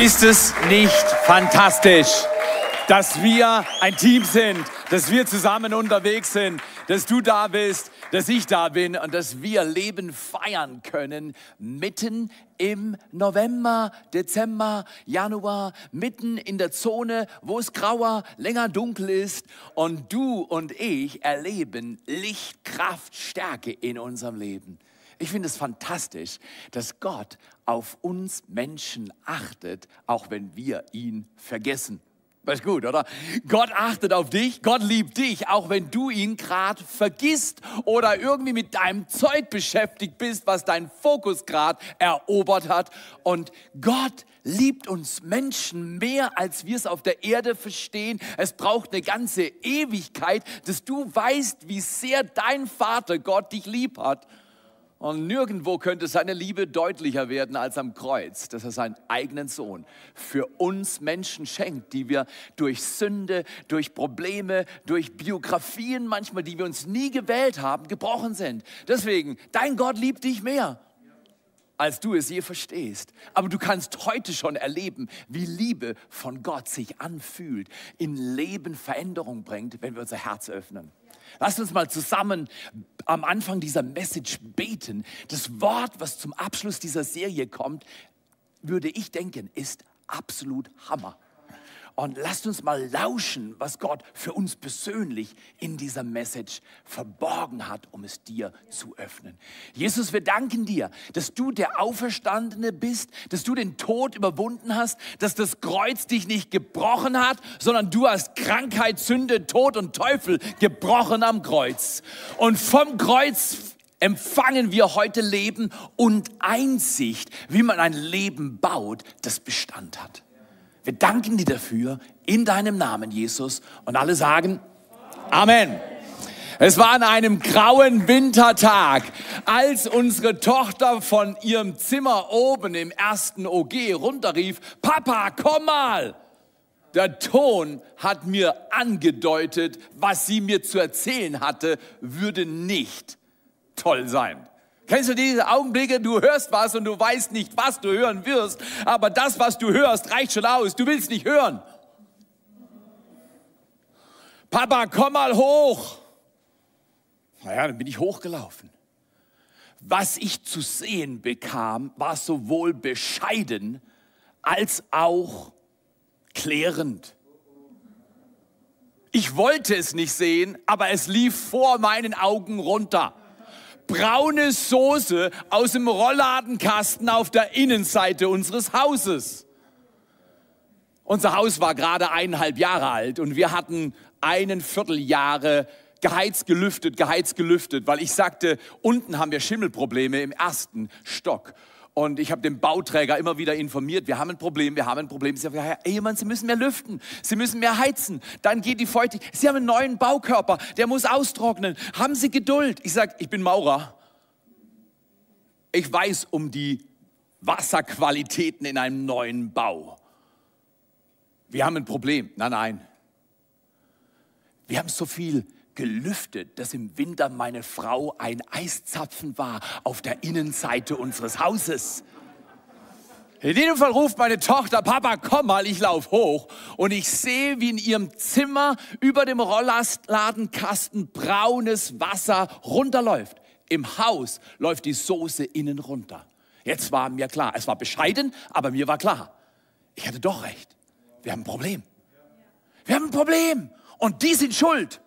Ist es nicht fantastisch, dass wir ein Team sind, dass wir zusammen unterwegs sind, dass du da bist, dass ich da bin und dass wir Leben feiern können mitten im November, Dezember, Januar, mitten in der Zone, wo es grauer, länger dunkel ist und du und ich erleben Licht, Kraft, Stärke in unserem Leben. Ich finde es fantastisch, dass Gott auf uns Menschen achtet, auch wenn wir ihn vergessen. Das ist gut, oder? Gott achtet auf dich, Gott liebt dich, auch wenn du ihn gerade vergisst oder irgendwie mit deinem Zeug beschäftigt bist, was dein Fokus gerade erobert hat. Und Gott liebt uns Menschen mehr, als wir es auf der Erde verstehen. Es braucht eine ganze Ewigkeit, dass du weißt, wie sehr dein Vater Gott dich lieb hat. Und nirgendwo könnte seine Liebe deutlicher werden als am Kreuz, dass er seinen eigenen Sohn für uns Menschen schenkt, die wir durch Sünde, durch Probleme, durch Biografien manchmal, die wir uns nie gewählt haben, gebrochen sind. Deswegen, dein Gott liebt dich mehr als du es je verstehst. Aber du kannst heute schon erleben, wie Liebe von Gott sich anfühlt, in Leben Veränderung bringt, wenn wir unser Herz öffnen. Lass uns mal zusammen am Anfang dieser Message beten. Das Wort, was zum Abschluss dieser Serie kommt, würde ich denken, ist absolut Hammer. Und lasst uns mal lauschen, was Gott für uns persönlich in dieser Message verborgen hat, um es dir zu öffnen. Jesus, wir danken dir, dass du der Auferstandene bist, dass du den Tod überwunden hast, dass das Kreuz dich nicht gebrochen hat, sondern du hast Krankheit, Sünde, Tod und Teufel gebrochen am Kreuz. Und vom Kreuz empfangen wir heute Leben und Einsicht, wie man ein Leben baut, das Bestand hat. Wir danken dir dafür in deinem Namen, Jesus. Und alle sagen Amen. Es war an einem grauen Wintertag, als unsere Tochter von ihrem Zimmer oben im ersten OG runterrief, Papa, komm mal. Der Ton hat mir angedeutet, was sie mir zu erzählen hatte, würde nicht toll sein. Kennst du diese Augenblicke? Du hörst was und du weißt nicht, was du hören wirst, aber das, was du hörst, reicht schon aus. Du willst nicht hören. Papa, komm mal hoch. Naja, dann bin ich hochgelaufen. Was ich zu sehen bekam, war sowohl bescheiden als auch klärend. Ich wollte es nicht sehen, aber es lief vor meinen Augen runter braune Soße aus dem Rollladenkasten auf der Innenseite unseres Hauses. Unser Haus war gerade eineinhalb Jahre alt und wir hatten einen Vierteljahre geheizt, gelüftet, geheizt, gelüftet, weil ich sagte, unten haben wir Schimmelprobleme im ersten Stock. Und ich habe den Bauträger immer wieder informiert, wir haben ein Problem, wir haben ein Problem. Sie sagen, Herr Ehemann, Sie müssen mehr lüften, Sie müssen mehr heizen, dann geht die Feuchtigkeit. Sie haben einen neuen Baukörper, der muss austrocknen. Haben Sie Geduld? Ich sage, ich bin Maurer. Ich weiß um die Wasserqualitäten in einem neuen Bau. Wir haben ein Problem. Nein, nein. Wir haben so viel gelüftet, dass im Winter meine Frau ein Eiszapfen war auf der Innenseite unseres Hauses. In jedem Fall ruft meine Tochter, Papa, komm mal, ich lauf hoch. Und ich sehe, wie in ihrem Zimmer über dem Rollladenkasten braunes Wasser runterläuft. Im Haus läuft die Soße innen runter. Jetzt war mir klar, es war bescheiden, aber mir war klar, ich hatte doch recht. Wir haben ein Problem. Wir haben ein Problem. Und die sind schuld.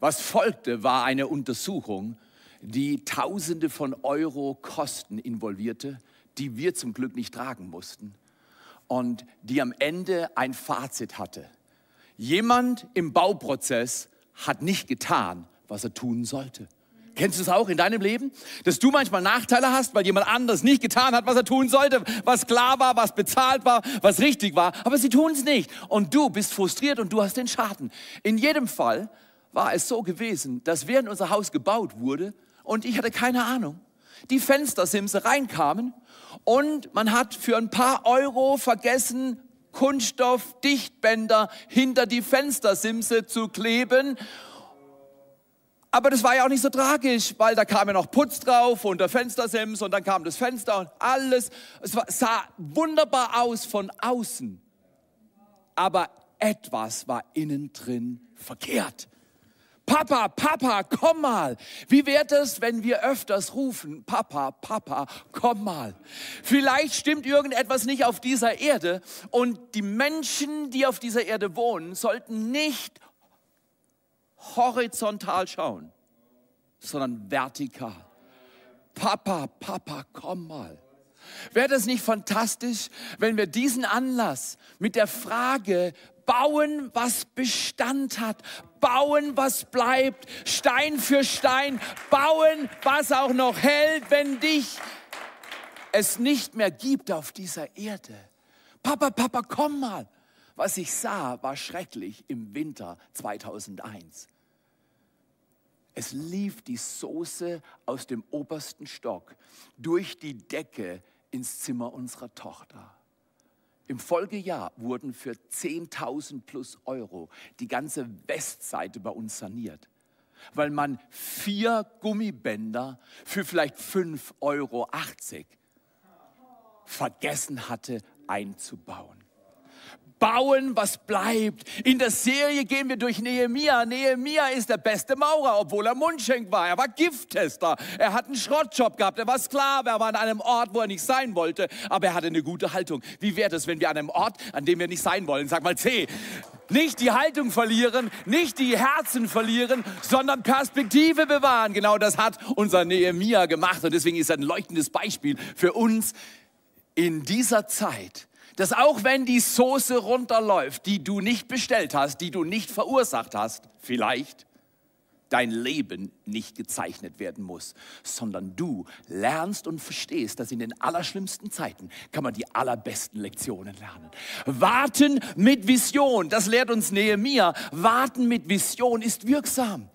Was folgte, war eine Untersuchung, die Tausende von Euro Kosten involvierte, die wir zum Glück nicht tragen mussten und die am Ende ein Fazit hatte. Jemand im Bauprozess hat nicht getan, was er tun sollte. Kennst du es auch in deinem Leben? Dass du manchmal Nachteile hast, weil jemand anders nicht getan hat, was er tun sollte, was klar war, was bezahlt war, was richtig war, aber sie tun es nicht. Und du bist frustriert und du hast den Schaden. In jedem Fall war es so gewesen, dass während unser Haus gebaut wurde und ich hatte keine Ahnung, die Fenstersimse reinkamen und man hat für ein paar Euro vergessen, Kunststoffdichtbänder hinter die Fenstersimse zu kleben. Aber das war ja auch nicht so tragisch, weil da kam ja noch Putz drauf und der Fenstersims und dann kam das Fenster und alles. Es war, sah wunderbar aus von außen. Aber etwas war innen drin verkehrt. Papa, Papa, komm mal. Wie wäre es, wenn wir öfters rufen, Papa, Papa, komm mal. Vielleicht stimmt irgendetwas nicht auf dieser Erde und die Menschen, die auf dieser Erde wohnen, sollten nicht horizontal schauen, sondern vertikal. Papa, Papa, komm mal. Wäre das nicht fantastisch, wenn wir diesen Anlass mit der Frage bauen, was Bestand hat, bauen, was bleibt, Stein für Stein, bauen, was auch noch hält, wenn dich es nicht mehr gibt auf dieser Erde. Papa, Papa, komm mal. Was ich sah, war schrecklich im Winter 2001. Es lief die Soße aus dem obersten Stock durch die Decke ins Zimmer unserer Tochter. Im Folgejahr wurden für 10.000 plus Euro die ganze Westseite bei uns saniert, weil man vier Gummibänder für vielleicht 5,80 Euro vergessen hatte einzubauen bauen, was bleibt. In der Serie gehen wir durch Nehemia. Nehemia ist der beste Maurer, obwohl er Mundschenk war. Er war Gifttester. Er hat einen Schrottjob gehabt. Er war Sklave. Er war an einem Ort, wo er nicht sein wollte. Aber er hatte eine gute Haltung. Wie wäre es, wenn wir an einem Ort, an dem wir nicht sein wollen, sag mal C, nicht die Haltung verlieren, nicht die Herzen verlieren, sondern Perspektive bewahren. Genau das hat unser Nehemia gemacht. Und deswegen ist er ein leuchtendes Beispiel für uns in dieser Zeit dass auch wenn die Soße runterläuft, die du nicht bestellt hast, die du nicht verursacht hast, vielleicht dein Leben nicht gezeichnet werden muss, sondern du lernst und verstehst, dass in den allerschlimmsten Zeiten kann man die allerbesten Lektionen lernen. Warten mit Vision, das lehrt uns Nehemiah, warten mit Vision ist wirksam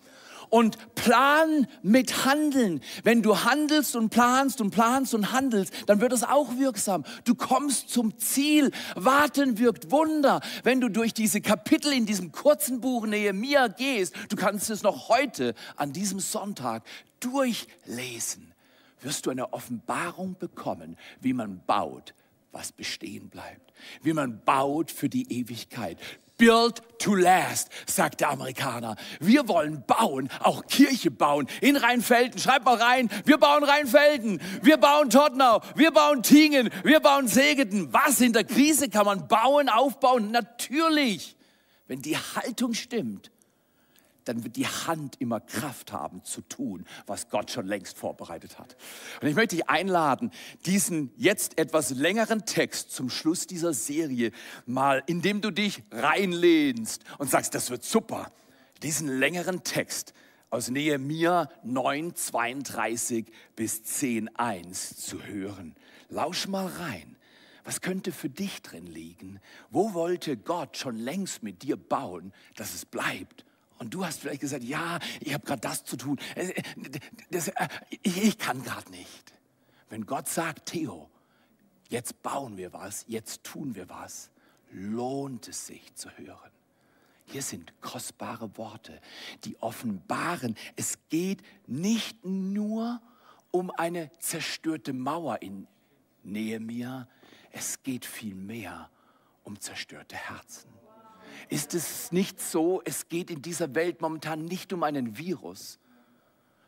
und plan mit Handeln. Wenn du handelst und planst und planst und handelst, dann wird es auch wirksam. Du kommst zum Ziel. Warten wirkt Wunder. Wenn du durch diese Kapitel in diesem kurzen Buch Nehemiah gehst, du kannst es noch heute an diesem Sonntag durchlesen, wirst du eine Offenbarung bekommen, wie man baut, was bestehen bleibt. Wie man baut für die Ewigkeit. Build to last, sagt der Amerikaner. Wir wollen bauen, auch Kirche bauen. In Rheinfelden, schreibt mal rein, wir bauen Rheinfelden, wir bauen Tottenau, wir bauen Tingen, wir bauen Segeten. Was in der Krise kann man bauen, aufbauen? Natürlich, wenn die Haltung stimmt dann wird die Hand immer Kraft haben zu tun, was Gott schon längst vorbereitet hat. Und ich möchte dich einladen, diesen jetzt etwas längeren Text zum Schluss dieser Serie mal, indem du dich reinlehnst und sagst, das wird super, diesen längeren Text aus Nehemia 9, 32 bis 10, 1 zu hören. Lausch mal rein. Was könnte für dich drin liegen? Wo wollte Gott schon längst mit dir bauen, dass es bleibt und du hast vielleicht gesagt, ja, ich habe gerade das zu tun. Äh, äh, das, äh, ich kann gerade nicht. Wenn Gott sagt, Theo, jetzt bauen wir was, jetzt tun wir was, lohnt es sich zu hören. Hier sind kostbare Worte, die offenbaren, es geht nicht nur um eine zerstörte Mauer in Nehemia, es geht vielmehr um zerstörte Herzen. Ist es nicht so, es geht in dieser Welt momentan nicht um einen Virus,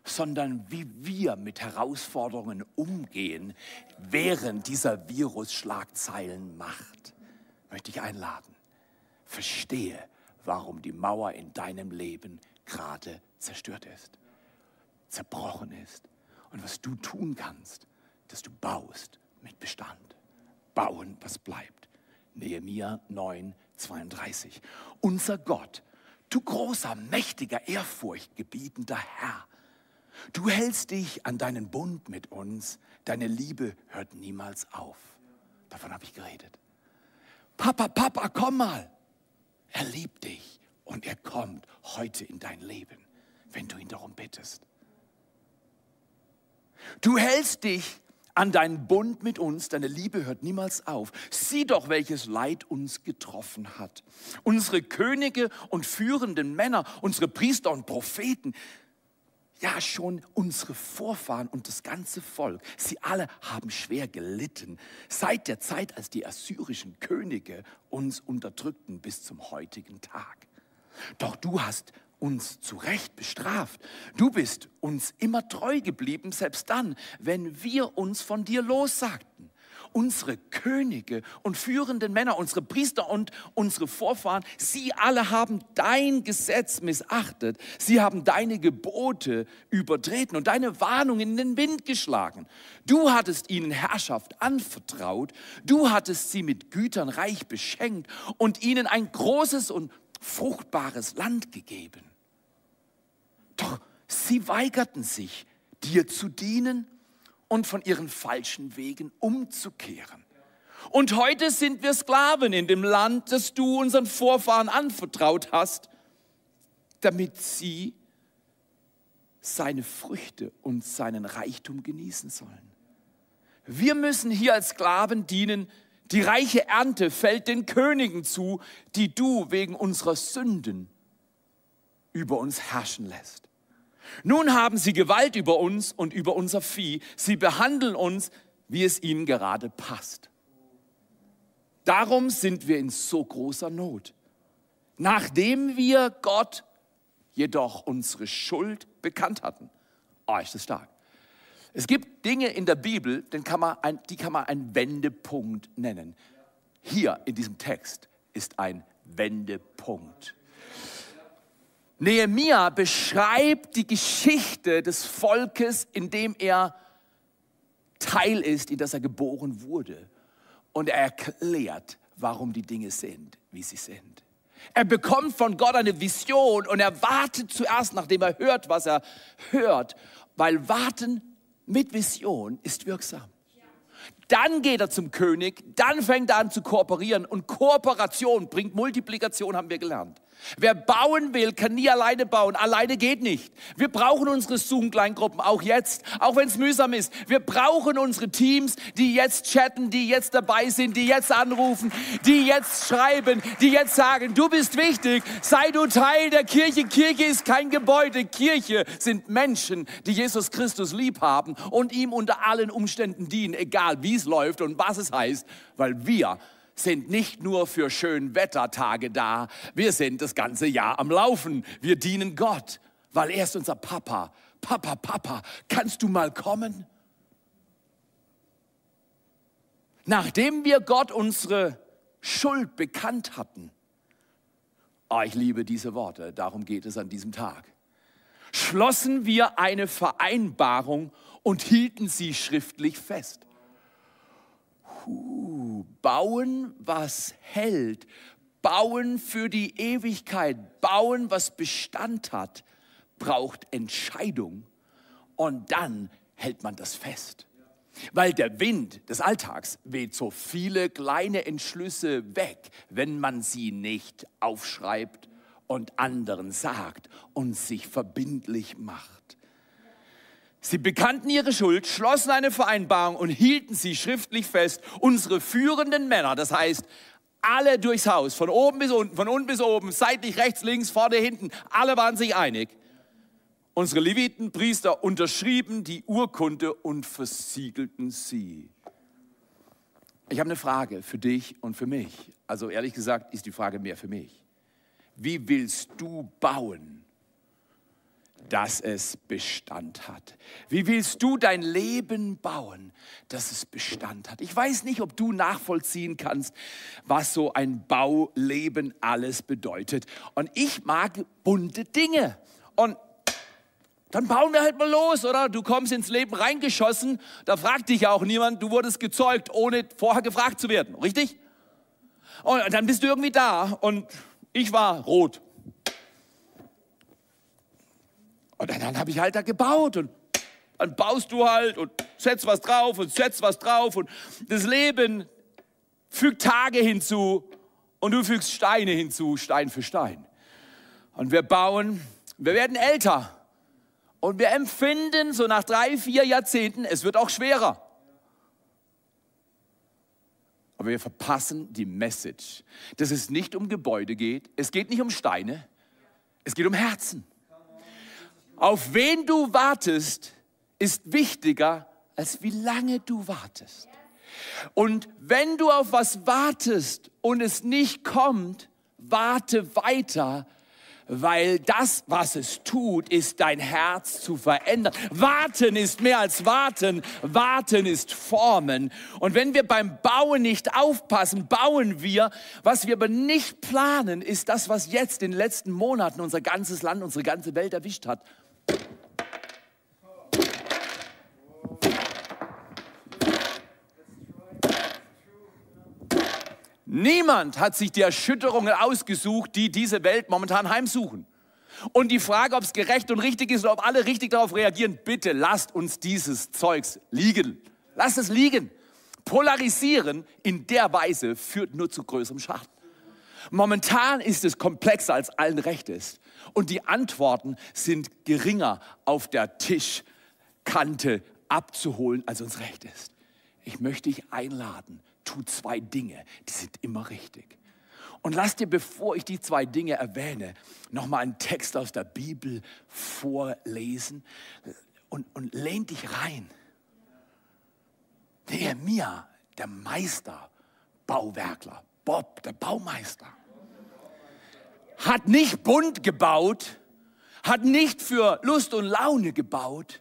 sondern wie wir mit Herausforderungen umgehen, während dieser Virus Schlagzeilen macht. Möchte ich einladen. Verstehe, warum die Mauer in deinem Leben gerade zerstört ist, zerbrochen ist und was du tun kannst, dass du baust mit Bestand. Bauen, was bleibt. Nehemiah 9, 32. Unser Gott, du großer, mächtiger, ehrfurchtgebietender Herr, du hältst dich an deinen Bund mit uns, deine Liebe hört niemals auf. Davon habe ich geredet. Papa, Papa, komm mal. Er liebt dich und er kommt heute in dein Leben, wenn du ihn darum bittest. Du hältst dich an deinen Bund mit uns, deine Liebe hört niemals auf. Sieh doch, welches Leid uns getroffen hat. Unsere Könige und führenden Männer, unsere Priester und Propheten, ja schon unsere Vorfahren und das ganze Volk, sie alle haben schwer gelitten seit der Zeit, als die assyrischen Könige uns unterdrückten bis zum heutigen Tag. Doch du hast uns zu Recht bestraft. Du bist uns immer treu geblieben, selbst dann, wenn wir uns von dir lossagten unsere Könige und führenden Männer, unsere Priester und unsere Vorfahren, sie alle haben dein Gesetz missachtet. Sie haben deine Gebote übertreten und deine Warnung in den Wind geschlagen. Du hattest ihnen Herrschaft anvertraut. Du hattest sie mit Gütern reich beschenkt und ihnen ein großes und fruchtbares Land gegeben. Doch sie weigerten sich, dir zu dienen und von ihren falschen Wegen umzukehren. Und heute sind wir Sklaven in dem Land, das du unseren Vorfahren anvertraut hast, damit sie seine Früchte und seinen Reichtum genießen sollen. Wir müssen hier als Sklaven dienen. Die reiche Ernte fällt den Königen zu, die du wegen unserer Sünden über uns herrschen lässt. Nun haben sie Gewalt über uns und über unser Vieh. Sie behandeln uns, wie es ihnen gerade passt. Darum sind wir in so großer Not. Nachdem wir Gott jedoch unsere Schuld bekannt hatten. Oh, ist das stark. Es gibt Dinge in der Bibel, kann ein, die kann man einen Wendepunkt nennen. Hier in diesem Text ist ein Wendepunkt. Nehemia beschreibt die Geschichte des Volkes, in dem er Teil ist, in das er geboren wurde. Und er erklärt, warum die Dinge sind, wie sie sind. Er bekommt von Gott eine Vision und er wartet zuerst, nachdem er hört, was er hört, weil Warten mit Vision ist wirksam. Dann geht er zum König, dann fängt er an zu kooperieren und Kooperation bringt Multiplikation, haben wir gelernt. Wer bauen will, kann nie alleine bauen. Alleine geht nicht. Wir brauchen unsere Zoom-Kleingruppen, auch jetzt, auch wenn es mühsam ist. Wir brauchen unsere Teams, die jetzt chatten, die jetzt dabei sind, die jetzt anrufen, die jetzt schreiben, die jetzt sagen, du bist wichtig, sei du Teil der Kirche. Kirche ist kein Gebäude. Kirche sind Menschen, die Jesus Christus lieb haben und ihm unter allen Umständen dienen, egal wie es läuft und was es heißt, weil wir sind nicht nur für Schönwettertage da, wir sind das ganze Jahr am Laufen. Wir dienen Gott, weil er ist unser Papa. Papa, Papa, kannst du mal kommen? Nachdem wir Gott unsere Schuld bekannt hatten, oh, ich liebe diese Worte, darum geht es an diesem Tag, schlossen wir eine Vereinbarung und hielten sie schriftlich fest. Puh, bauen, was hält. Bauen für die Ewigkeit. Bauen, was Bestand hat, braucht Entscheidung. Und dann hält man das fest. Weil der Wind des Alltags weht so viele kleine Entschlüsse weg, wenn man sie nicht aufschreibt und anderen sagt und sich verbindlich macht. Sie bekannten ihre Schuld, schlossen eine Vereinbarung und hielten sie schriftlich fest. Unsere führenden Männer, das heißt alle durchs Haus, von oben bis unten, von unten bis oben, seitlich, rechts, links, vorne, hinten, alle waren sich einig. Unsere Leviten, Priester unterschrieben die Urkunde und versiegelten sie. Ich habe eine Frage für dich und für mich. Also ehrlich gesagt ist die Frage mehr für mich. Wie willst du bauen? Dass es Bestand hat. Wie willst du dein Leben bauen, dass es Bestand hat? Ich weiß nicht, ob du nachvollziehen kannst, was so ein Bauleben alles bedeutet. Und ich mag bunte Dinge. Und dann bauen wir halt mal los, oder? Du kommst ins Leben reingeschossen, da fragt dich ja auch niemand, du wurdest gezeugt, ohne vorher gefragt zu werden, richtig? Und dann bist du irgendwie da und ich war rot. Und dann, dann habe ich halt da gebaut und dann baust du halt und setzt was drauf und setzt was drauf und das Leben fügt Tage hinzu und du fügst Steine hinzu, Stein für Stein. Und wir bauen, wir werden älter und wir empfinden so nach drei, vier Jahrzehnten, es wird auch schwerer. Aber wir verpassen die Message, dass es nicht um Gebäude geht, es geht nicht um Steine, es geht um Herzen. Auf wen du wartest, ist wichtiger, als wie lange du wartest. Und wenn du auf was wartest und es nicht kommt, warte weiter, weil das, was es tut, ist dein Herz zu verändern. Warten ist mehr als warten, warten ist formen. Und wenn wir beim Bauen nicht aufpassen, bauen wir. Was wir aber nicht planen, ist das, was jetzt in den letzten Monaten unser ganzes Land, unsere ganze Welt erwischt hat. Niemand hat sich die Erschütterungen ausgesucht, die diese Welt momentan heimsuchen. Und die Frage, ob es gerecht und richtig ist oder ob alle richtig darauf reagieren, bitte lasst uns dieses Zeugs liegen. Lasst es liegen. Polarisieren in der Weise führt nur zu größerem Schaden. Momentan ist es komplexer, als allen recht ist. Und die Antworten sind geringer auf der Tischkante abzuholen, als uns recht ist. Ich möchte dich einladen, tu zwei Dinge, die sind immer richtig. Und lass dir, bevor ich die zwei Dinge erwähne, nochmal einen Text aus der Bibel vorlesen und, und lehn dich rein. Nehemiah, der Meister, Bauwerkler, Bob, der Baumeister, hat nicht bunt gebaut, hat nicht für Lust und Laune gebaut,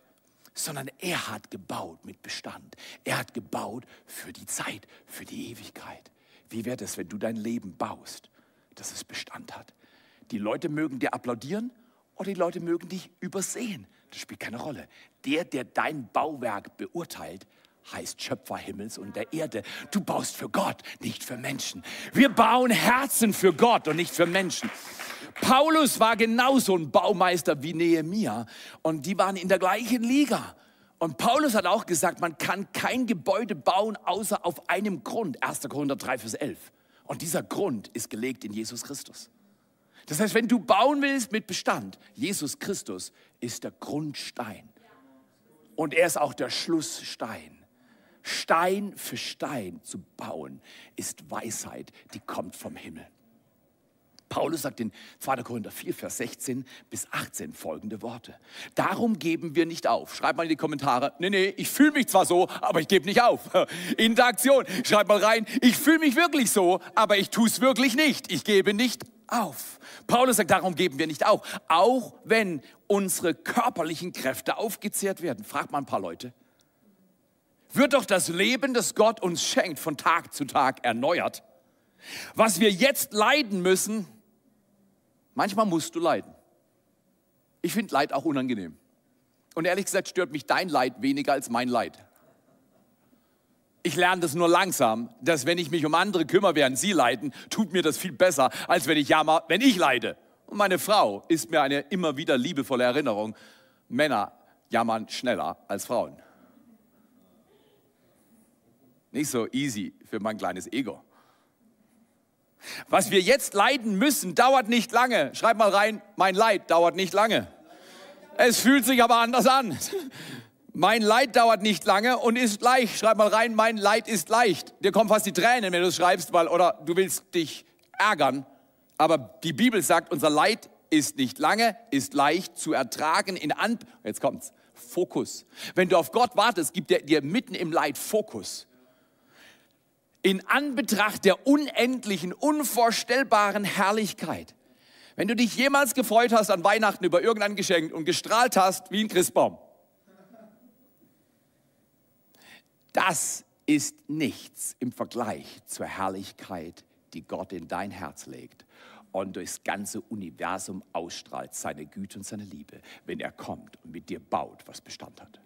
sondern er hat gebaut mit Bestand. Er hat gebaut für die Zeit, für die Ewigkeit. Wie wäre das, wenn du dein Leben baust, dass es Bestand hat? Die Leute mögen dir applaudieren oder die Leute mögen dich übersehen. Das spielt keine Rolle. Der, der dein Bauwerk beurteilt, heißt Schöpfer Himmels und der Erde. Du baust für Gott, nicht für Menschen. Wir bauen Herzen für Gott und nicht für Menschen. Paulus war genauso ein Baumeister wie Nehemia und die waren in der gleichen Liga. Und Paulus hat auch gesagt, man kann kein Gebäude bauen, außer auf einem Grund. 1. Korinther 3, Vers 11. Und dieser Grund ist gelegt in Jesus Christus. Das heißt, wenn du bauen willst mit Bestand, Jesus Christus ist der Grundstein. Und er ist auch der Schlussstein. Stein für Stein zu bauen, ist Weisheit, die kommt vom Himmel. Paulus sagt in 2. Korinther 4, Vers 16 bis 18 folgende Worte. Darum geben wir nicht auf. Schreibt mal in die Kommentare, nee, nee, ich fühle mich zwar so, aber ich gebe nicht auf. Interaktion, schreibt mal rein, ich fühle mich wirklich so, aber ich tue es wirklich nicht. Ich gebe nicht auf. Paulus sagt, darum geben wir nicht auf. Auch wenn unsere körperlichen Kräfte aufgezehrt werden. Fragt mal ein paar Leute. Wird doch das Leben, das Gott uns schenkt, von Tag zu Tag erneuert. Was wir jetzt leiden müssen, Manchmal musst du leiden. Ich finde Leid auch unangenehm. Und ehrlich gesagt stört mich dein Leid weniger als mein Leid. Ich lerne das nur langsam, dass wenn ich mich um andere kümmere, während sie leiden, tut mir das viel besser, als wenn ich jammer, wenn ich leide. Und meine Frau ist mir eine immer wieder liebevolle Erinnerung. Männer jammern schneller als Frauen. Nicht so easy für mein kleines Ego. Was wir jetzt leiden müssen, dauert nicht lange. Schreib mal rein, mein Leid dauert nicht lange. Es fühlt sich aber anders an. Mein Leid dauert nicht lange und ist leicht. Schreib mal rein, mein Leid ist leicht. Dir kommen fast die Tränen, wenn du es schreibst, weil, oder du willst dich ärgern. Aber die Bibel sagt, unser Leid ist nicht lange, ist leicht zu ertragen in An Jetzt kommt's. Fokus. Wenn du auf Gott wartest, gibt er dir mitten im Leid Fokus in Anbetracht der unendlichen, unvorstellbaren Herrlichkeit. Wenn du dich jemals gefreut hast an Weihnachten über irgendein Geschenk und gestrahlt hast wie ein Christbaum, das ist nichts im Vergleich zur Herrlichkeit, die Gott in dein Herz legt und durchs ganze Universum ausstrahlt, seine Güte und seine Liebe, wenn er kommt und mit dir baut, was Bestand hat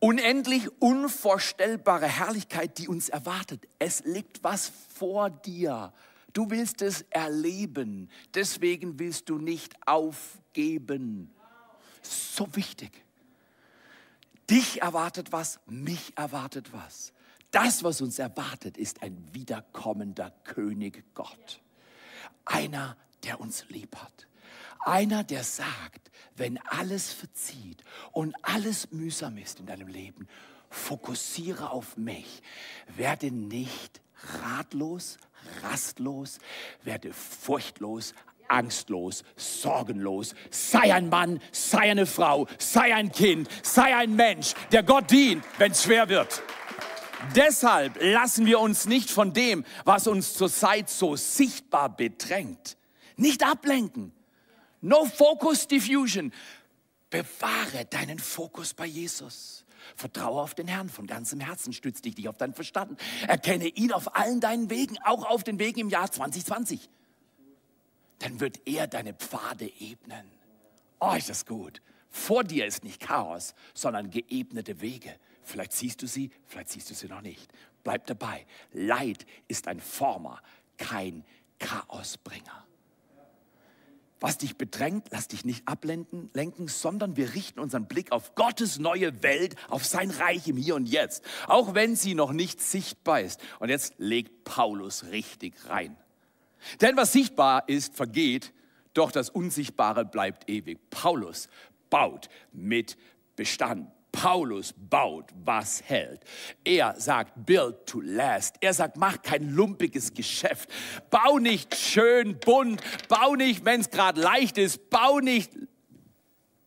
unendlich unvorstellbare Herrlichkeit, die uns erwartet. Es liegt was vor dir. Du willst es erleben. Deswegen willst du nicht aufgeben. So wichtig. Dich erwartet was, mich erwartet was. Das, was uns erwartet, ist ein wiederkommender König Gott. Einer, der uns lieb hat. Einer, der sagt, wenn alles verzieht und alles mühsam ist in deinem Leben, fokussiere auf mich. Werde nicht ratlos, rastlos, werde furchtlos, angstlos, sorgenlos. Sei ein Mann, sei eine Frau, sei ein Kind, sei ein Mensch, der Gott dient, wenn es schwer wird. Deshalb lassen wir uns nicht von dem, was uns zurzeit so sichtbar bedrängt, nicht ablenken. No focus diffusion. Bewahre deinen Fokus bei Jesus. Vertraue auf den Herrn von ganzem Herzen, stütz dich nicht auf deinen Verstand. Erkenne ihn auf allen deinen Wegen, auch auf den Wegen im Jahr 2020. Dann wird er deine Pfade ebnen. Oh, ist das gut. Vor dir ist nicht Chaos, sondern geebnete Wege. Vielleicht siehst du sie, vielleicht siehst du sie noch nicht. Bleib dabei. Leid ist ein Former, kein Chaosbringer. Was dich bedrängt, lass dich nicht ablenken, lenken, sondern wir richten unseren Blick auf Gottes neue Welt, auf sein Reich im Hier und Jetzt, auch wenn sie noch nicht sichtbar ist. Und jetzt legt Paulus richtig rein. Denn was sichtbar ist, vergeht, doch das Unsichtbare bleibt ewig. Paulus baut mit Bestand. Paulus baut, was hält. Er sagt, build to last. Er sagt, mach kein lumpiges Geschäft. Bau nicht schön bunt. Bau nicht, wenn es gerade leicht ist. Bau nicht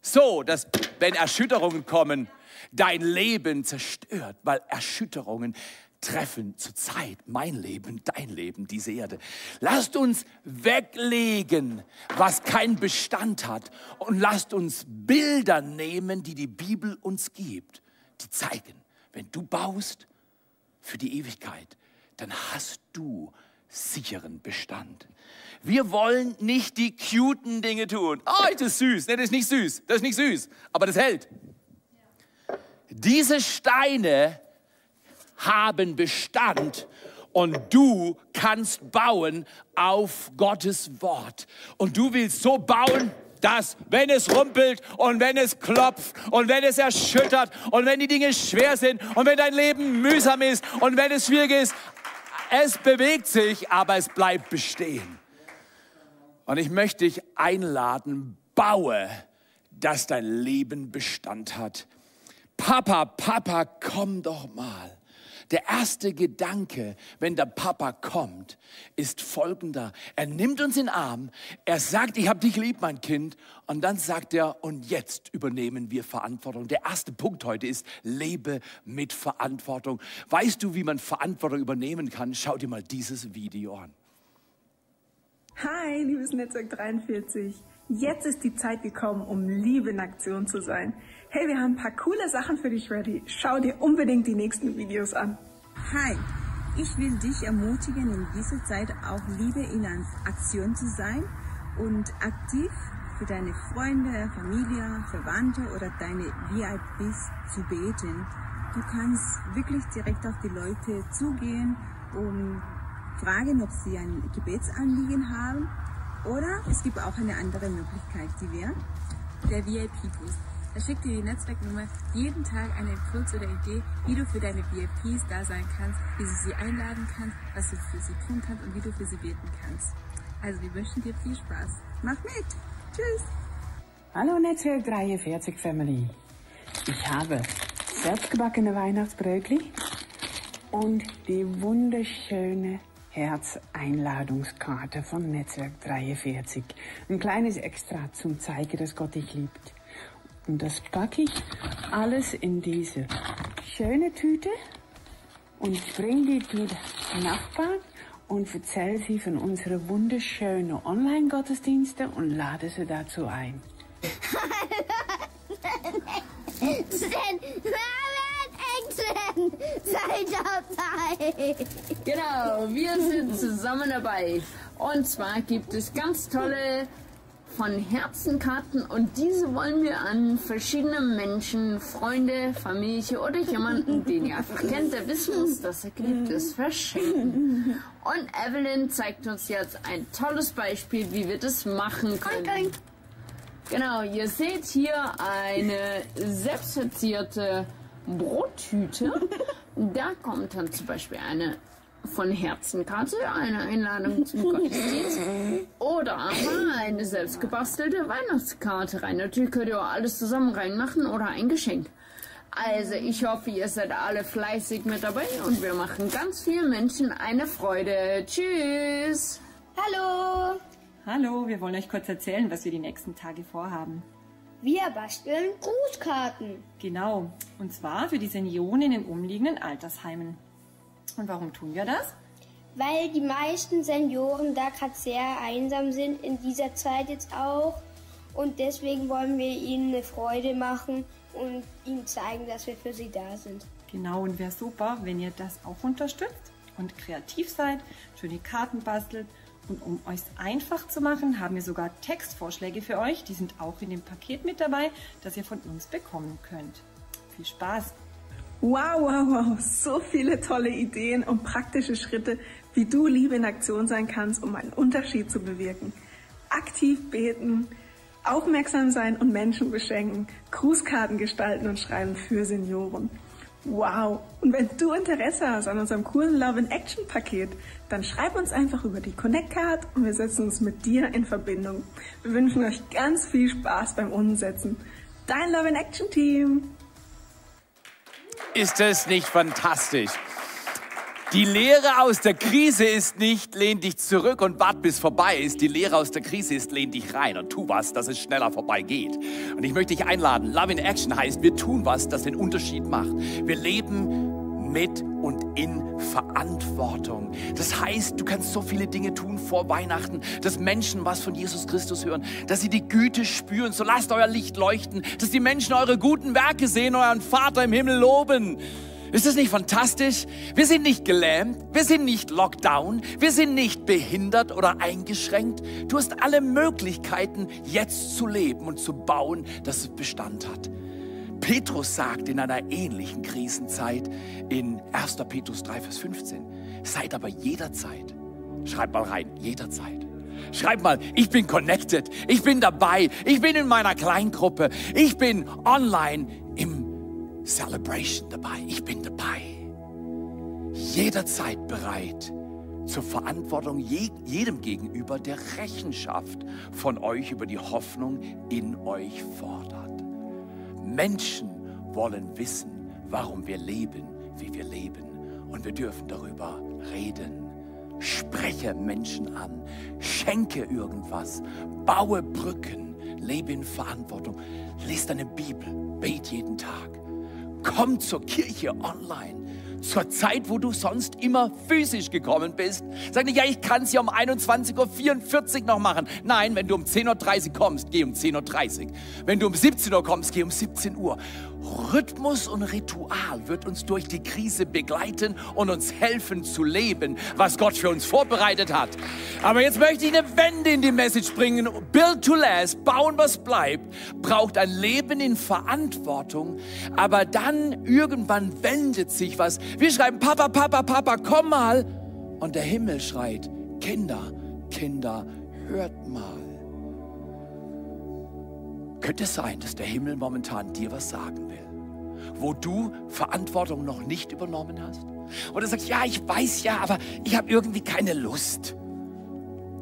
so, dass, wenn Erschütterungen kommen, dein Leben zerstört, weil Erschütterungen treffen zurzeit mein Leben, dein Leben, diese Erde. Lasst uns weglegen, was keinen Bestand hat und lasst uns Bilder nehmen, die die Bibel uns gibt, die zeigen, wenn du baust für die Ewigkeit, dann hast du sicheren Bestand. Wir wollen nicht die cuten Dinge tun. Oh, das ist süß. Nee, das ist nicht süß. Das ist nicht süß. Aber das hält. Diese Steine haben Bestand und du kannst bauen auf Gottes Wort. Und du willst so bauen, dass wenn es rumpelt und wenn es klopft und wenn es erschüttert und wenn die Dinge schwer sind und wenn dein Leben mühsam ist und wenn es schwierig ist, es bewegt sich, aber es bleibt bestehen. Und ich möchte dich einladen, baue, dass dein Leben Bestand hat. Papa, Papa, komm doch mal. Der erste Gedanke, wenn der Papa kommt, ist folgender. Er nimmt uns in den Arm, er sagt, ich habe dich lieb, mein Kind, und dann sagt er, und jetzt übernehmen wir Verantwortung. Der erste Punkt heute ist, lebe mit Verantwortung. Weißt du, wie man Verantwortung übernehmen kann? Schau dir mal dieses Video an. Hi, liebes Netzwerk 43. Jetzt ist die Zeit gekommen, um Liebe in Aktion zu sein. Hey, wir haben ein paar coole Sachen für dich ready. Schau dir unbedingt die nächsten Videos an. Hi, ich will dich ermutigen, in dieser Zeit auch Liebe in Aktion zu sein und aktiv für deine Freunde, Familie, Verwandte oder deine VIPs zu beten. Du kannst wirklich direkt auf die Leute zugehen und fragen, ob sie ein Gebetsanliegen haben. Oder es gibt auch eine andere Möglichkeit, die wäre der VIP-Boost. Er schickt dir die Netzwerknummer jeden Tag einen Impuls oder Idee, wie du für deine VIPs da sein kannst, wie du sie einladen kannst, was du für sie tun kannst und wie du für sie beten kannst. Also wir wünschen dir viel Spaß. Mach mit! Tschüss! Hallo Netzwerk 43 Family. Ich habe selbstgebackene Weihnachtsbrötli und die wunderschöne Herzeinladungskarte von Netzwerk 43. Ein kleines Extra zum Zeigen, dass Gott dich liebt. Und das packe ich alles in diese schöne Tüte und bringe die zu den Nachbarn und erzähle sie von unseren wunderschönen Online-Gottesdiensten und lade sie dazu ein. Seid dabei! Genau, wir sind zusammen dabei. Und zwar gibt es ganz tolle von Herzenkarten und diese wollen wir an verschiedene Menschen, Freunde, Familie oder jemanden, den ihr einfach kennt, der wissen muss, dass er geliebt ist, verschenken. Und Evelyn zeigt uns jetzt ein tolles Beispiel, wie wir das machen können. Genau, ihr seht hier eine selbstverzierte Brottüte. Da kommt dann zum Beispiel eine von Herzenkarte, eine Einladung zum Gottesdienst oder aber eine selbstgebastelte Weihnachtskarte rein. Natürlich könnt ihr auch alles zusammen reinmachen oder ein Geschenk. Also ich hoffe, ihr seid alle fleißig mit dabei und wir machen ganz vielen Menschen eine Freude. Tschüss! Hallo! Hallo, wir wollen euch kurz erzählen, was wir die nächsten Tage vorhaben. Wir basteln Grußkarten. Genau, und zwar für die Senioren in den umliegenden Altersheimen. Und warum tun wir das? Weil die meisten Senioren da gerade sehr einsam sind in dieser Zeit jetzt auch. Und deswegen wollen wir ihnen eine Freude machen und ihnen zeigen, dass wir für sie da sind. Genau, und wäre super, wenn ihr das auch unterstützt und kreativ seid, schöne Karten bastelt. Und um euch einfach zu machen, haben wir sogar Textvorschläge für euch. Die sind auch in dem Paket mit dabei, das ihr von uns bekommen könnt. Viel Spaß! Wow, wow, wow, so viele tolle Ideen und praktische Schritte, wie du Liebe in Aktion sein kannst, um einen Unterschied zu bewirken. Aktiv beten, aufmerksam sein und Menschen beschenken, Grußkarten gestalten und schreiben für Senioren. Wow! Und wenn du Interesse hast an unserem coolen Love in Action Paket, dann schreib uns einfach über die Connect Card und wir setzen uns mit dir in Verbindung. Wir wünschen euch ganz viel Spaß beim Umsetzen. Dein Love in Action Team! Ist das nicht fantastisch? Die Lehre aus der Krise ist nicht, lehn dich zurück und wart bis vorbei ist. Die Lehre aus der Krise ist, lehn dich rein und tu was, dass es schneller vorbei geht. Und ich möchte dich einladen. Love in Action heißt, wir tun was, das den Unterschied macht. Wir leben mit und in Verantwortung. Das heißt, du kannst so viele Dinge tun vor Weihnachten, dass Menschen was von Jesus Christus hören, dass sie die Güte spüren. So lasst euer Licht leuchten, dass die Menschen eure guten Werke sehen, euren Vater im Himmel loben. Ist das nicht fantastisch? Wir sind nicht gelähmt, wir sind nicht Lockdown, wir sind nicht behindert oder eingeschränkt. Du hast alle Möglichkeiten, jetzt zu leben und zu bauen, dass es Bestand hat. Petrus sagt in einer ähnlichen Krisenzeit in 1. Petrus 3, Vers 15, seid aber jederzeit, schreibt mal rein, jederzeit. Schreib mal, ich bin connected, ich bin dabei, ich bin in meiner Kleingruppe, ich bin online im Celebration dabei. Ich bin dabei. Jederzeit bereit zur Verantwortung jedem gegenüber, der Rechenschaft von euch über die Hoffnung in euch fordert. Menschen wollen wissen, warum wir leben, wie wir leben. Und wir dürfen darüber reden. Spreche Menschen an, schenke irgendwas, baue Brücken, lebe in Verantwortung, lese deine Bibel, bete jeden Tag. Komm zur Kirche online. Zur Zeit, wo du sonst immer physisch gekommen bist. Sag nicht, ja, ich kann es ja um 21.44 Uhr noch machen. Nein, wenn du um 10.30 Uhr kommst, geh um 10.30 Uhr. Wenn du um 17 Uhr kommst, geh um 17 Uhr. Rhythmus und Ritual wird uns durch die Krise begleiten und uns helfen zu leben, was Gott für uns vorbereitet hat. Aber jetzt möchte ich eine Wende in die Message bringen. Build to last, bauen was bleibt, braucht ein Leben in Verantwortung. Aber dann irgendwann wendet sich was. Wir schreiben, Papa, Papa, Papa, komm mal. Und der Himmel schreit, Kinder, Kinder, hört mal. Könnte es sein, dass der Himmel momentan dir was sagen will, wo du Verantwortung noch nicht übernommen hast? Oder sagst, ja, ich weiß ja, aber ich habe irgendwie keine Lust.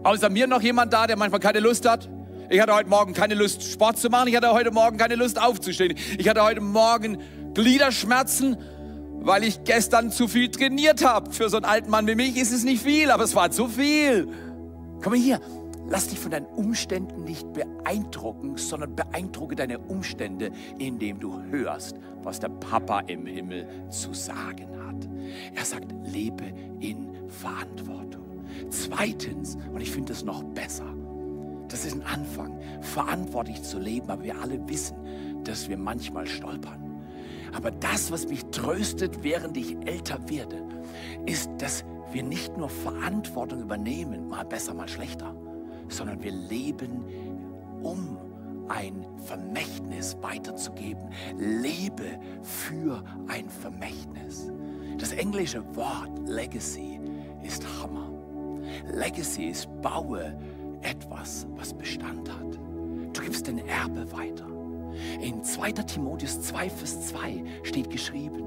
Außer mir noch jemand da, der manchmal keine Lust hat? Ich hatte heute Morgen keine Lust, Sport zu machen. Ich hatte heute Morgen keine Lust, aufzustehen. Ich hatte heute Morgen Gliederschmerzen, weil ich gestern zu viel trainiert habe. Für so einen alten Mann wie mich ist es nicht viel, aber es war zu viel. Komm mal hier, Lass dich von deinen Umständen nicht beeindrucken, sondern beeindrucke deine Umstände, indem du hörst, was der Papa im Himmel zu sagen hat. Er sagt, lebe in Verantwortung. Zweitens, und ich finde es noch besser, das ist ein Anfang, verantwortlich zu leben, aber wir alle wissen, dass wir manchmal stolpern. Aber das, was mich tröstet, während ich älter werde, ist, dass wir nicht nur Verantwortung übernehmen, mal besser, mal schlechter, sondern wir leben, um ein Vermächtnis weiterzugeben. Lebe für ein Vermächtnis. Das englische Wort Legacy ist Hammer. Legacy ist baue etwas, was Bestand hat. Du gibst den Erbe weiter. In 2. Timotheus 2, Vers 2 steht geschrieben,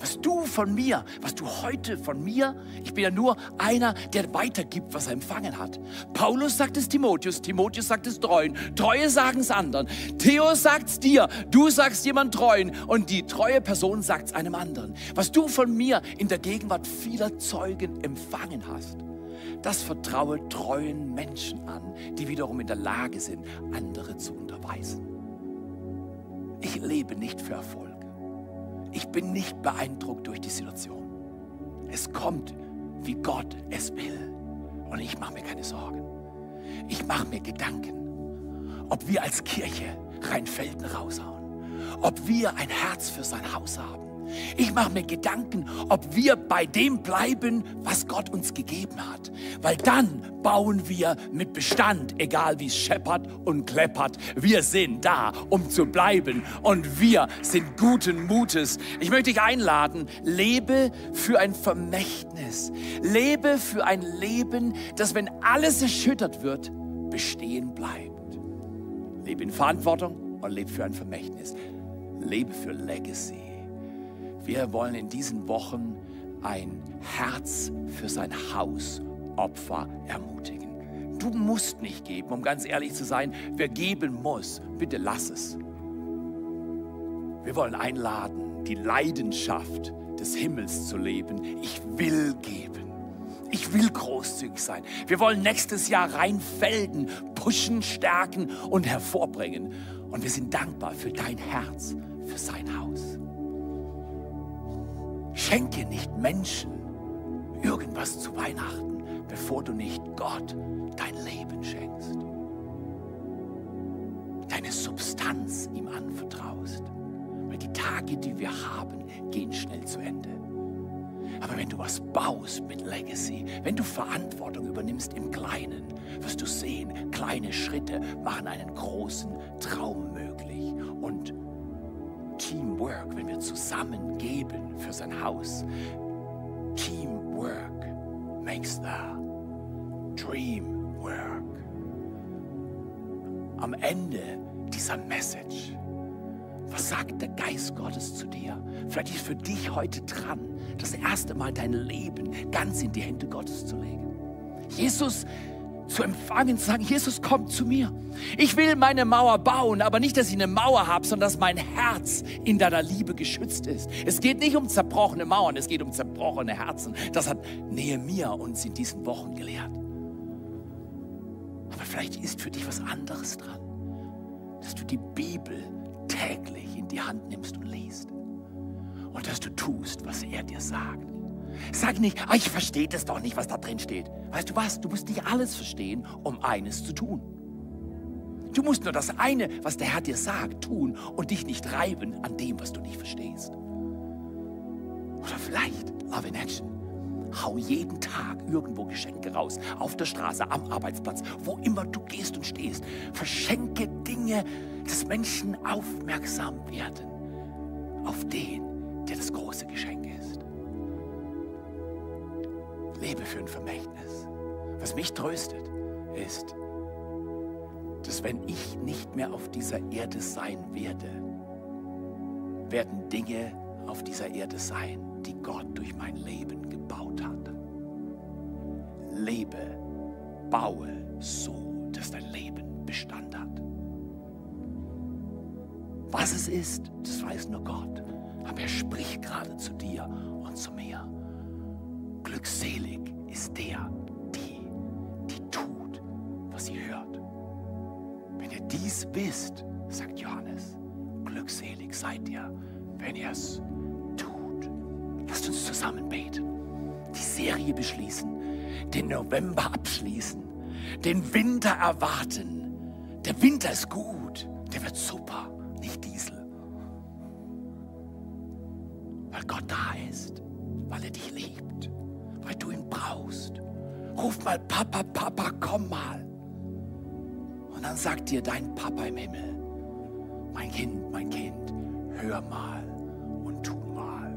was du von mir, was du heute von mir, ich bin ja nur einer, der weitergibt, was er empfangen hat. Paulus sagt es Timotheus, Timotheus sagt es Treuen, Treue sagen es anderen. Theo sagt es dir, du sagst jemand Treuen und die treue Person sagt es einem anderen. Was du von mir in der Gegenwart vieler Zeugen empfangen hast, das vertraue treuen Menschen an, die wiederum in der Lage sind, andere zu unterweisen. Ich lebe nicht für Erfolg. Ich bin nicht beeindruckt durch die Situation. Es kommt, wie Gott es will. Und ich mache mir keine Sorgen. Ich mache mir Gedanken, ob wir als Kirche Rheinfelden raushauen, ob wir ein Herz für sein Haus haben ich mache mir Gedanken, ob wir bei dem bleiben, was Gott uns gegeben hat. Weil dann bauen wir mit Bestand, egal wie es scheppert und kleppert. Wir sind da, um zu bleiben. Und wir sind guten Mutes. Ich möchte dich einladen, lebe für ein Vermächtnis. Lebe für ein Leben, das, wenn alles erschüttert wird, bestehen bleibt. Lebe in Verantwortung und lebe für ein Vermächtnis. Lebe für Legacy. Wir wollen in diesen Wochen ein Herz für sein Haus Opfer ermutigen. Du musst nicht geben, um ganz ehrlich zu sein. Wer geben muss, bitte lass es. Wir wollen einladen, die Leidenschaft des Himmels zu leben. Ich will geben. Ich will großzügig sein. Wir wollen nächstes Jahr Rheinfelden pushen, stärken und hervorbringen. Und wir sind dankbar für dein Herz, für sein Haus. Schenke nicht Menschen irgendwas zu Weihnachten, bevor du nicht Gott dein Leben schenkst. Deine Substanz ihm anvertraust. Weil die Tage, die wir haben, gehen schnell zu Ende. Aber wenn du was baust mit Legacy, wenn du Verantwortung übernimmst im Kleinen, wirst du sehen, kleine Schritte machen einen großen Traum möglich. Und Teamwork, wenn wir zusammen geben für sein Haus. Teamwork makes the dream work. Am Ende dieser Message, was sagt der Geist Gottes zu dir? Vielleicht ist für dich heute dran, das erste Mal dein Leben ganz in die Hände Gottes zu legen. Jesus zu empfangen, zu sagen, Jesus, komm zu mir. Ich will meine Mauer bauen, aber nicht, dass ich eine Mauer habe, sondern dass mein Herz in deiner Liebe geschützt ist. Es geht nicht um zerbrochene Mauern, es geht um zerbrochene Herzen. Das hat Nehemia uns in diesen Wochen gelehrt. Aber vielleicht ist für dich was anderes dran, dass du die Bibel täglich in die Hand nimmst und liest. Und dass du tust, was er dir sagt. Sag nicht, ah, ich verstehe das doch nicht, was da drin steht. Weißt du was? Du musst nicht alles verstehen, um eines zu tun. Du musst nur das eine, was der Herr dir sagt, tun und dich nicht reiben an dem, was du nicht verstehst. Oder vielleicht Love in Action. Hau jeden Tag irgendwo Geschenke raus, auf der Straße, am Arbeitsplatz, wo immer du gehst und stehst. Verschenke Dinge, dass Menschen aufmerksam werden auf den, der das große Geschenk ist lebe für ein Vermächtnis. Was mich tröstet, ist, dass wenn ich nicht mehr auf dieser Erde sein werde, werden Dinge auf dieser Erde sein, die Gott durch mein Leben gebaut hat. Lebe, baue so, dass dein Leben Bestand hat. Was es ist, das weiß nur Gott. Aber er spricht gerade zu dir und zu mir. Glückselig ist der, die, die tut, was sie hört. Wenn ihr dies wisst, sagt Johannes, glückselig seid ihr, wenn ihr es tut. Lasst uns zusammen beten, die Serie beschließen, den November abschließen, den Winter erwarten. Der Winter ist gut, der wird super, nicht Diesel. Weil Gott da ist, Ruf mal, Papa, Papa, komm mal. Und dann sagt dir dein Papa im Himmel, mein Kind, mein Kind, hör mal und tu mal.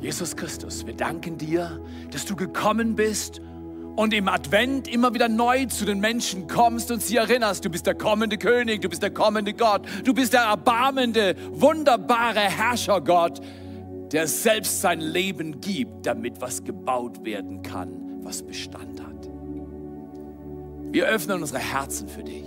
Jesus Christus, wir danken dir, dass du gekommen bist und im Advent immer wieder neu zu den Menschen kommst und sie erinnerst, du bist der kommende König, du bist der kommende Gott, du bist der erbarmende, wunderbare Herrscher Gott der selbst sein Leben gibt, damit was gebaut werden kann, was Bestand hat. Wir öffnen unsere Herzen für dich.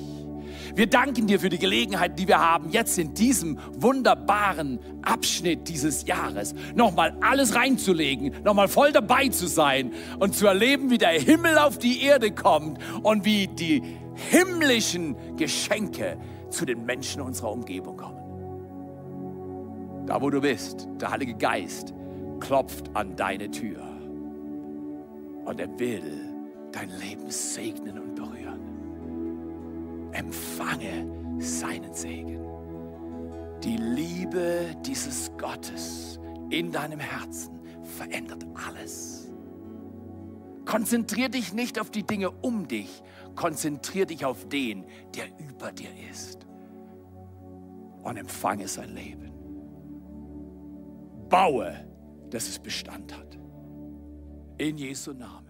Wir danken dir für die Gelegenheit, die wir haben, jetzt in diesem wunderbaren Abschnitt dieses Jahres nochmal alles reinzulegen, nochmal voll dabei zu sein und zu erleben, wie der Himmel auf die Erde kommt und wie die himmlischen Geschenke zu den Menschen unserer Umgebung kommen. Da, wo du bist, der Heilige Geist klopft an deine Tür und er will dein Leben segnen und berühren. Empfange seinen Segen. Die Liebe dieses Gottes in deinem Herzen verändert alles. Konzentrier dich nicht auf die Dinge um dich, konzentrier dich auf den, der über dir ist. Und empfange sein Leben. Baue, dass es Bestand hat. In Jesu Namen.